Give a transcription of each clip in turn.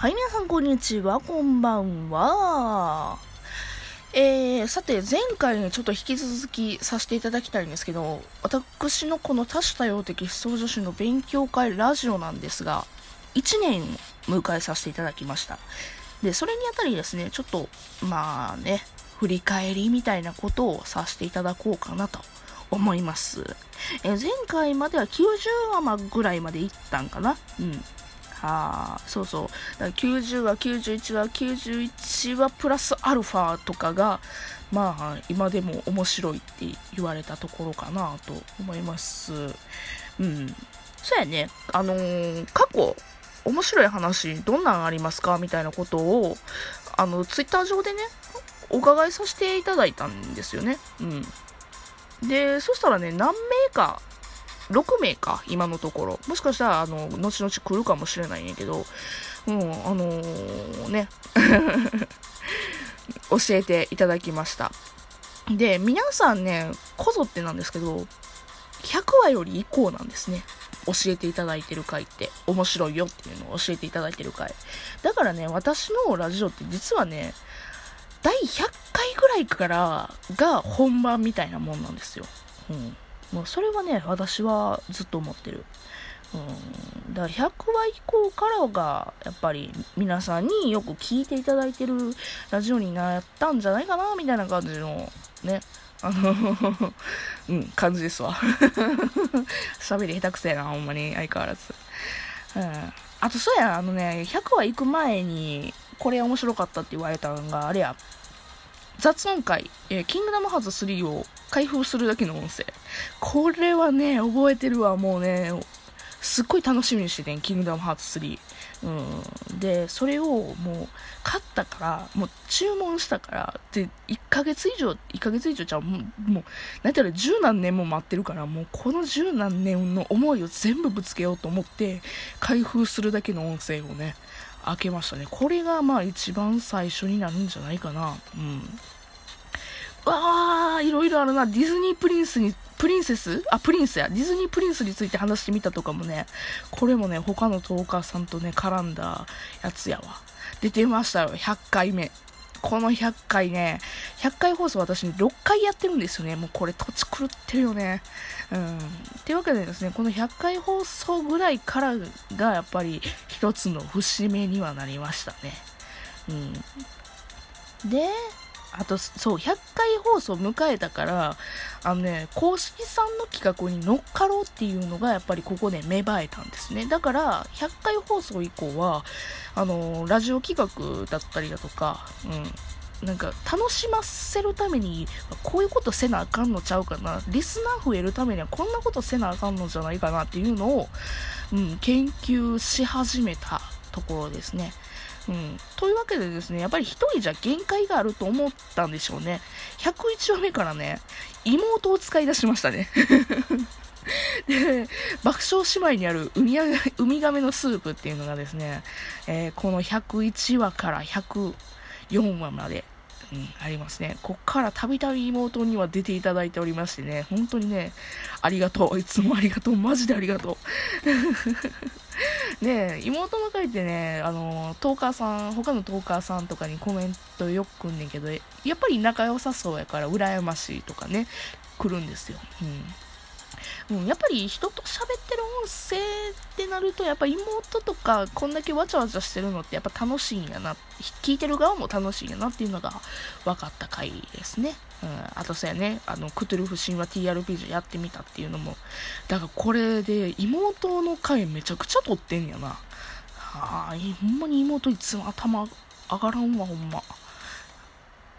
はい、皆さん、こんにちは。こんばんは。えー、さて、前回ね、ちょっと引き続きさせていただきたいんですけど、私のこの多種多様的思想女子の勉強会ラジオなんですが、1年を迎えさせていただきました。で、それにあたりですね、ちょっと、まあね、振り返りみたいなことをさせていただこうかなと思います。え、前回までは90話まぐらいまで行ったんかな？うん。はあ、そうそう。90話、91話、91話プラスアルファとかが、まあ、今でも面白いって言われたところかなと思います。うん。そうやね。あのー、過去、面白い話、どんなんありますかみたいなことを、あの、ツイッター上でね、お伺いさせていただいたんですよね。うん。で、そしたらね、何名か6名か、今のところ。もしかしたら、あの、後々来るかもしれないんやけど、もうん、あのー、ね、教えていただきました。で、皆さんね、こぞってなんですけど、100話より以降なんですね。教えていただいてる回って、面白いよっていうのを教えていただいてる回。だからね、私のラジオって実はね、第100回ぐらいからが本番みたいなもんなんですよ。うん。もうそれはね、私はずっと思ってる。うん、だから100話以降からが、やっぱり皆さんによく聞いていただいてるラジオになったんじゃないかな、みたいな感じの、ね、あのうん、感じですわ。喋り下手くせえな、ほんまに、相変わらず。うん。あと、そうや、あのね、100話行く前に、これ面白かったって言われたのが、あれや、雑音会、えー、キングダムハーツ3を開封するだけの音声。これはね、覚えてるわ、もうね、すっごい楽しみにしてて、キングダムハーツ3。うん。で、それをもう、買ったから、もう注文したから、で、1ヶ月以上、1ヶ月以上ちゃ、もう、もうなんたら十何年も待ってるから、もうこの十何年の思いを全部ぶつけようと思って、開封するだけの音声をね、開けましたね。これがまあ一番最初になるんじゃないかな。うん。わあ、いろいろあるな。ディズニープリンスに、プリンセス？あ、プリンスや。ディズニープリンスについて話してみたとかもね、これもね、他のトーカーさんとね、絡んだやつやわ。出てましたよ、100回目。この100回ね、100回放送私6回やってるんですよね。もうこれ土地狂ってるよね。うん。っていうわけでですね、この100回放送ぐらいからがやっぱり一つの節目にはなりましたね。うん。で、あと、そう、100回放送迎えたから、あのね、公式さんの企画に乗っかろうっていうのが、やっぱりここで芽生えたんですね。だから、100回放送以降は、あの、ラジオ企画だったりだとか、うん、なんか、楽しませるために、こういうことせなあかんのちゃうかな、リスナー増えるためにはこんなことせなあかんのじゃないかなっていうのを、うん、研究し始めたところですね。うん。というわけでですね、やっぱり一人じゃ限界があると思ったんでしょうね。101話目からね、妹を使い出しましたね。で、爆笑姉妹にあるウミウミガメのスープっていうのがですね、えー、この101話から104話まで、うん、ありますね。こっからたびたび妹には出ていただいておりましてね、本当にね、ありがとう。いつもありがとう。マジでありがとう。で、妹の会ってね、あの、トーカーさん、他のトーカーさんとかにコメントよく来んねんけど、やっぱり仲良さそうやから、羨ましいとかね、来るんですよ。うん。うん、やっぱり人と喋ってる音声ってなると、やっぱ妹とかこんだけわちゃわちゃしてるのってやっぱ楽しいんやな、聞いてる側も楽しいんやなっていうのが分かった回ですね。うん、あとそうやね、あの、クトゥルフ神話 TRPG やってみたっていうのも、だからこれで妹の回めちゃくちゃ撮ってんやな。はあ、ほんまに妹いつも頭上がらんわ、ほんま。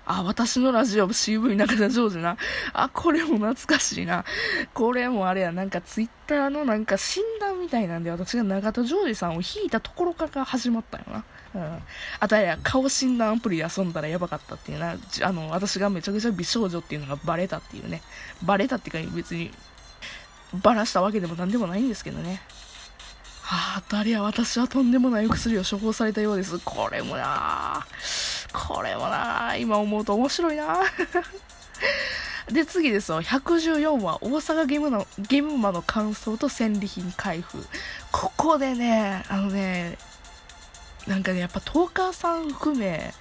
あ、私のラジオ CV 中田ジョージな。あ、これも懐かしいな。これもあれや、なんかツイッターのなんか診断みたいなんで、私が中田ジョージさんを引いたところから始まったよな。うん。あとあれや、顔診断アプリで遊んだらやばかったっていうな。あの、私がめちゃくちゃ美少女っていうのがバレたっていうね。バレたっていうか別に、バラしたわけでもなんでもないんですけどね。はあ、誰や、私はとんでもない薬を処方されたようです。これもなこれはな今思うと面白いな で、次ですよ。114話、大阪ゲームの、ゲームマの感想と戦利品開封。ここでね、あのね、なんかね、やっぱトーカーさん含め、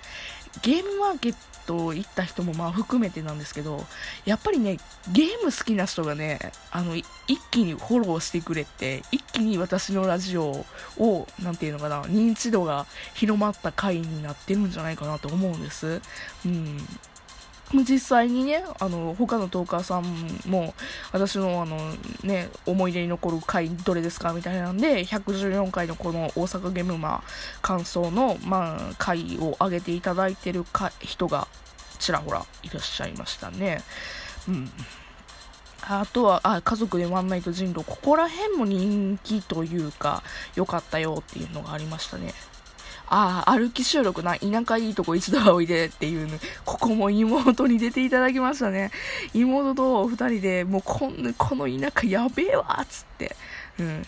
ゲームマーケッと行った人もまあ含めてなんですけど、やっぱりね、ゲーム好きな人がね、あの、一気にフォローしてくれて、一気に私のラジオを、なんていうのかな、認知度が広まった回になってるんじゃないかなと思うんです。うん。実際にね、あの、他のトーカーさんも、私のあの、ね、思い出に残る回どれですかみたいなんで、114回のこの大阪ゲームマ感想の、まあ、回を上げていただいてるか人が、ちらほらいらっしゃいましたね。うん。あとは、あ、家族でワンナイト人狼、ここら辺も人気というか、良かったよっていうのがありましたね。ああ、歩き収録な、田舎いいとこ一度はおいでっていうね、ここも妹に出ていただきましたね。妹と二人で、もうこんこの田舎やべえわっつって、うん。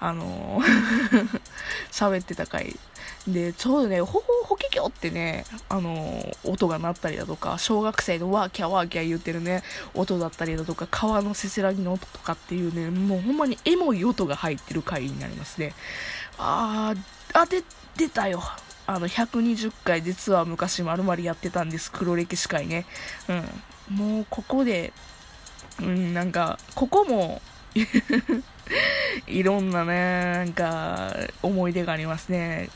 あのー 喋ってた回。で、ちょうどね、ほほほけきょってね、あのー、音が鳴ったりだとか、小学生のワーキャワーキャ言ってるね、音だったりだとか、川のせせらぎの音とかっていうね、もうほんまにエモい音が入ってる回になりますね。あ、あ、で、出たよ。あの、120回実は昔まるまるやってたんです。黒歴史会ね。うん。もうここで、うん、なんか、ここも いろんなね、なんか、思い出がありますね。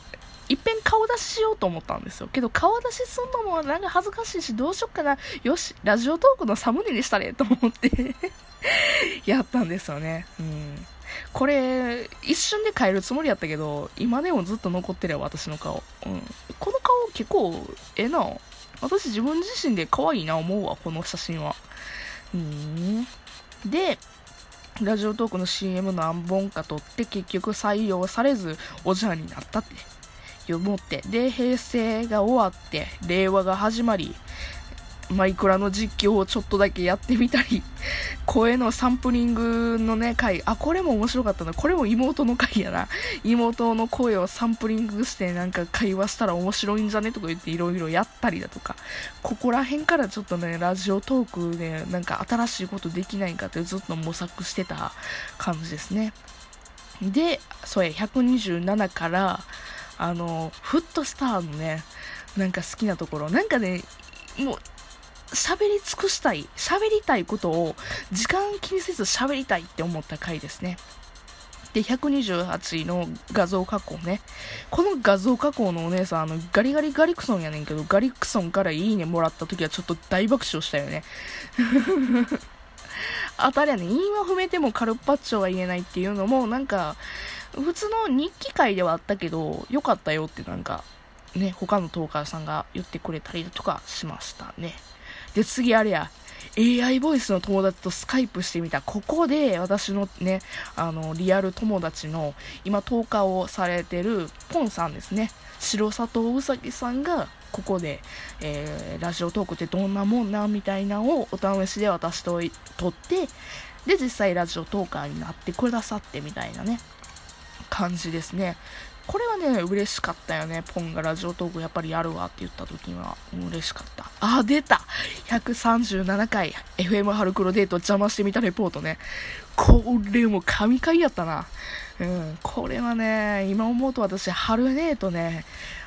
いっぺん顔出ししようと思ったんですよ。けど顔出しすんのもなんか恥ずかしいし、どうしよっかな。よし、ラジオトークのサムネにしたれと思って やったんですよね。うん。これ、一瞬で変えるつもりやったけど、今でもずっと残ってるよ、私の顔。うん。この顔結構、ええな。私自分自身で可愛いな思うわ、この写真は。うん。で、ラジオトークの CM 何本か撮って結局採用されずおじゃんになったって思って。で、平成が終わって、令和が始まり、マイクラの実況をちょっとだけやってみたり、声のサンプリングのね、回、あ、これも面白かったな。これも妹の回やな。妹の声をサンプリングしてなんか会話したら面白いんじゃねとか言っていろいろやったりだとか、ここら辺からちょっとね、ラジオトークでなんか新しいことできないかってずっと模索してた感じですね。で、それ127から、あの、フットスターのね、なんか好きなところ、なんかね、もう、喋り尽くしたい、喋りたいことを時間気にせず喋りたいって思った回ですね。で、128の画像加工ね。この画像加工のお姉さん、あの、ガリガリガリクソンやねんけど、ガリクソンからいいねもらった時はちょっと大爆笑したよね。当たりやね、韻は踏めてもカルパッチョは言えないっていうのも、なんか、普通の日記会ではあったけど、良かったよってなんか、ね、他のトーカーさんが言ってくれたりとかしましたね。で、次あれや、AI ボイスの友達とスカイプしてみた。ここで私のね、あの、リアル友達の、今10日をされてるポンさんですね。白砂糖うさぎさんが、ここで、えー、ラジオトークってどんなもんな、みたいなのをお試しで私と撮って、で、実際ラジオトーカーになってくださってみたいなね、感じですね。これはね、嬉しかったよね。ポンがラジオトークやっぱりやるわって言った時には、嬉しかった。あ、出た !137 回、FM ハルクロデート邪魔してみたレポートね。これも神回やったな。うん、これはね、今思うと私、春姉とね、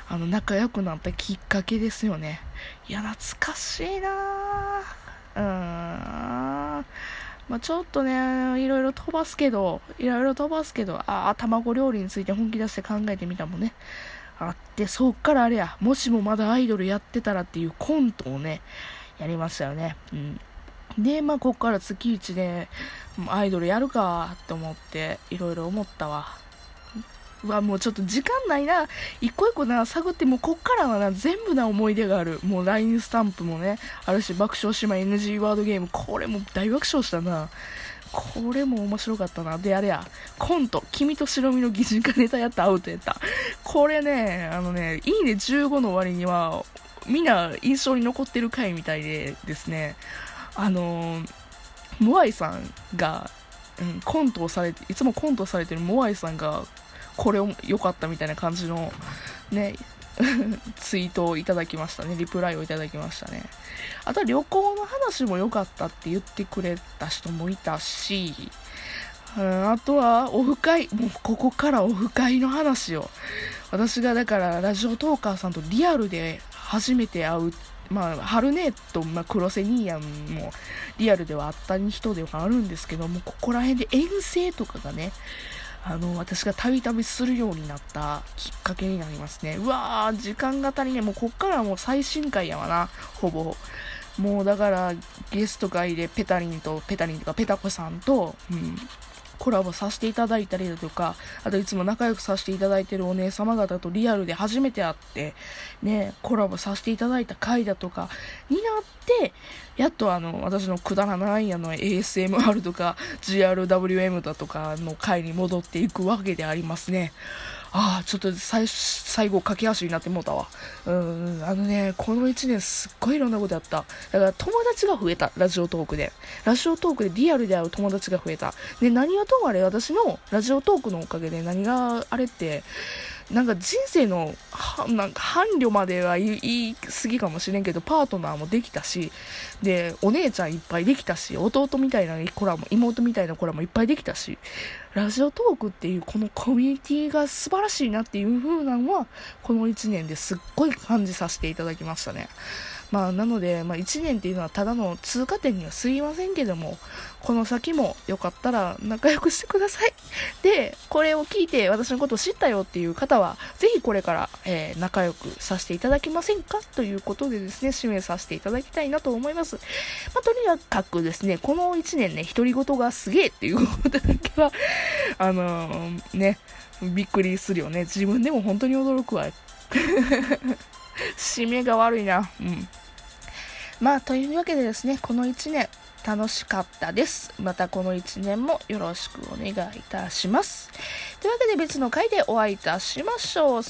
あの、仲良くなったきっかけですよね。いや、懐かしいなぁ。うーん。まあ、ちょっとね、いろいろ飛ばすけど、いろいろ飛ばすけど、ああ、卵料理について本気出して考えてみたもんね。あって、そっからあれや、もしもまだアイドルやってたらっていうコントをね、やりましたよね。うん。で、まあ、こっから月1で、アイドルやるかって思って、いろいろ思ったわ。うわ、もうちょっと時間ないな。一個一個な、探って、もうこっからはな、全部な思い出がある。もう LINE スタンプもね、あるし、爆笑姉妹 NG ワードゲーム、これも大爆笑したな。これも面白かったな。で、あれや、コント、君と白身の擬人化ネタやったアウトやった。これね、あのね、いいね15の割には、みんな印象に残ってる回みたいでですね、あの、モアイさんが、うん、コントをされて、いつもコントされてるモアイさんが、これ良かったみたいな感じのね、ツイートをいただきましたね。リプライをいただきましたね。あとは旅行の話も良かったって言ってくれた人もいたし、あとは、オフ会。もう、ここからオフ会の話を。私がだから、ラジオトーカーさんとリアルで初めて会う。まあ、ハルネーと、まあ、黒瀬ニーヤンもリアルではあった人ではあるんですけども、ここら辺で遠征とかがね、あの、私がたびたびするようになったきっかけになりますね。うわー、時間が足りねもうこっからはもう最新回やわな、ほぼ。もうだからゲスト会でペタリンとペタリンとかペタコさんと、うん、コラボさせていただいたりだとか、あといつも仲良くさせていただいてるお姉様方とリアルで初めて会って、ね、コラボさせていただいた回だとかになって、やっとあの、私のくだらないあの ASMR とか GRWM だとかの回に戻っていくわけでありますね。ああ、ちょっと最最後駆け足になってもうたわ。うん、あのね、この1年すっごいいろんなことやった。だから友達が増えた、ラジオトークで。ラジオトークでリアルで会う友達が増えた。で、何はともあれ、私のラジオトークのおかげで何があれって、なんか人生のはなんか伴侶までは言い過ぎかもしれんけどパートナーもできたしでお姉ちゃんいっぱいできたし弟みたいな子らも妹みたいな子らもいっぱいできたしラジオトークっていうこのコミュニティが素晴らしいなっていう風なのはこの一年ですっごい感じさせていただきましたね。まあ、なので、まあ、1年っていうのはただの通過点には過ぎませんけども、この先もよかったら仲良くしてください。で、これを聞いて私のことを知ったよっていう方は、ぜひこれから、えー、仲良くさせていただけませんか？ということでですね、指名させていただきたいなと思います。まあ、とにかくですね、この1年ね、独り言がすげえっていうことだけは、あのー、ね、びっくりするよね。自分でも本当に驚くわ。締めが悪いな。うん。まあ、というわけでですね、この1年、楽しかったです。またこの1年もよろしくお願いいたします。というわけで別の回でお会いいたしましょう。